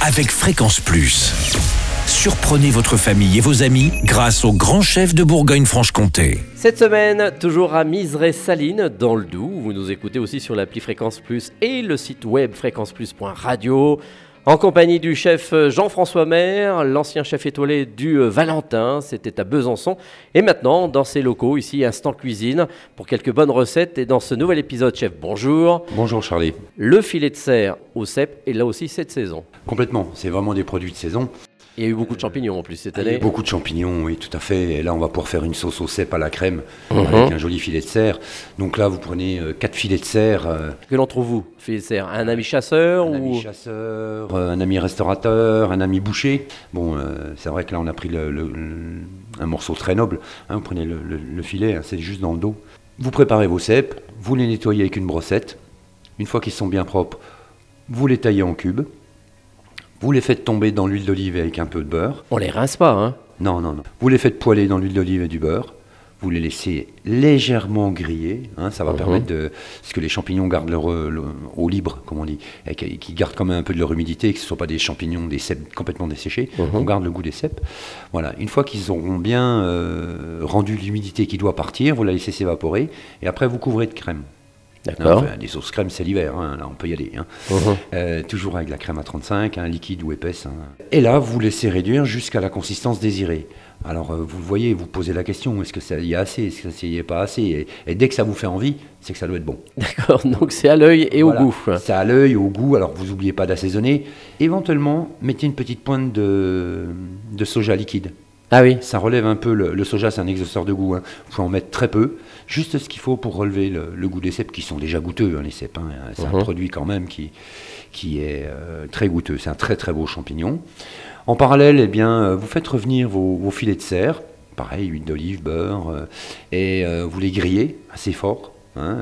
avec Fréquence Plus. Surprenez votre famille et vos amis grâce au grand chef de Bourgogne-Franche-Comté. Cette semaine, toujours à Miserey-Saline, dans le Doubs. Vous nous écoutez aussi sur l'appli Fréquence Plus et le site web fréquenceplus.radio. En compagnie du chef Jean-François Maire, l'ancien chef étoilé du Valentin, c'était à Besançon. Et maintenant, dans ses locaux, ici, Instant Cuisine, pour quelques bonnes recettes. Et dans ce nouvel épisode, chef, bonjour. Bonjour Charlie. Le filet de serre au cèpe est là aussi cette saison. Complètement, c'est vraiment des produits de saison. Il y a eu beaucoup de champignons en plus cette Il y a année. eu beaucoup de champignons, oui, tout à fait. Et là, on va pouvoir faire une sauce au cèpe à la crème Mhm. avec un joli filet de serre. Donc là, vous prenez 4 filets de serre, euh, Que l'on trouve vous, filet de serre? Un ami chasseur un ou ami chasseur, euh, un ami restaurateur, un ami boucher? Bon, euh, c'est vrai que là, on a pris le- le- le- un morceau très noble. hein. vous prenez le filet, hein, c'est juste dans le dos. Vous préparez vos cèpes, vous les nettoyez avec une brossette. Une fois qu'ils sont bien propres, vous les taillez en cubes. Vous les faites tomber dans l'huile d'olive avec un peu de beurre. On les rince pas, hein Non, non, non. Vous les faites poêler dans l'huile d'olive et du beurre. Vous les laissez légèrement griller. hein, ça va Mhm. permettre de. Parce que les champignons gardent leur, le- eau libre, comme on dit. Et qui, qui gardent quand même un peu de leur humidité, que ce ne soient pas des champignons, des cèpes complètement desséchés. Mhm. On garde le goût des cèpes. Voilà. Une fois qu'ils auront bien euh, rendu l'humidité qui doit partir, vous la laissez s'évaporer. Et après, vous couvrez de crème. D'accord. Enfin, des sauces crème, c'est l'hiver. hein, là, on peut y aller. hein. Mhm. Euh, toujours avec la crème à 35, un liquide ou épaisse. hein. Et là, vous laissez réduire jusqu'à la consistance désirée. Alors, euh, vous le voyez, vous posez la question est-ce que ça y est assez Est-ce que ça y est pas assez? Et, et dès que ça vous fait envie, c'est que ça doit être bon. D'accord, donc c'est à l'œil et Voilà. au goût. C'est à l'œil, au goût. Alors, vous n'oubliez pas d'assaisonner. Éventuellement, mettez une petite pointe de, de soja liquide. Ah oui, Ça relève un peu, le, le soja c'est un exhausteur de goût, hein. vous pouvez en mettre très peu, juste ce qu'il faut pour relever le, le goût des cèpes, qui sont déjà goûteux, hein, les cèpes, hein. c'est un produit quand même qui, qui est euh, très goûteux, c'est un très très beau champignon. En parallèle, eh bien, euh, vous faites revenir vos, vos filets de serre, pareil, huile d'olive, beurre, euh, et euh, vous les grillez assez fort, hein,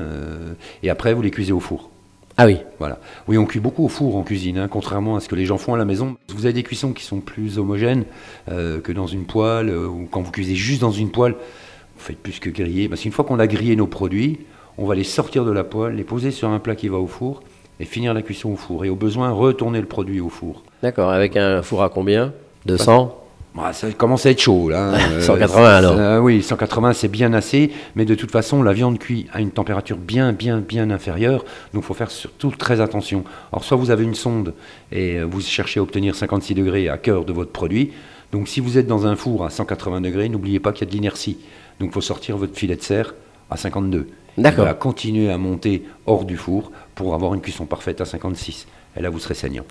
et après vous les cuisez au four. Ah oui. Voilà. Oui, on cuit beaucoup au four en cuisine, hein, contrairement à ce que les gens font à la maison. Vous avez des cuissons qui sont plus homogènes euh, que dans une poêle, euh, ou quand vous cuisez juste dans une poêle, vous faites plus que griller. Parce qu'une fois qu'on a grillé nos produits, on va les sortir de la poêle, les poser sur un plat qui va au four, et finir la cuisson au four. Et au besoin, retourner le produit au four. D'accord, avec un four à combien? 200 Bah, ça commence à être chaud là. hein. 180 alors. ça- oui, 180 c'est bien assez, mais de toute façon la viande cuit à une température bien bien bien inférieure, donc il faut faire surtout très attention. Alors soit vous avez une sonde et euh, vous cherchez à obtenir 56 degrés à cœur de votre produit, donc si vous êtes dans un four à 180 degrés, n'oubliez pas qu'il y a de l'inertie, donc il faut sortir votre filet de serre à 52. D'accord. Il va continuer à monter hors du four pour avoir une cuisson parfaite à 56. Et là vous serez saignant.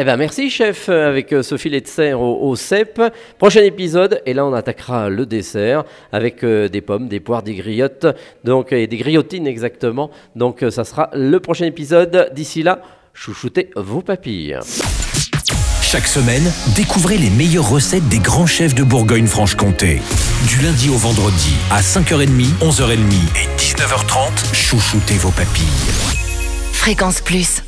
Eh ben merci chef, euh, avec ce filet de serre au, au cèpe. Prochain épisode, et là on attaquera le dessert avec euh, des pommes, des poires, des griottes, donc et des griotines exactement. Donc euh, ça sera le prochain épisode. D'ici là, chouchoutez vos papilles. Chaque semaine, découvrez les meilleures recettes des grands chefs de Bourgogne-Franche-Comté. Du lundi au vendredi, à 5h30, 11h30 et 19h30, chouchoutez vos papilles. Fréquence Plus.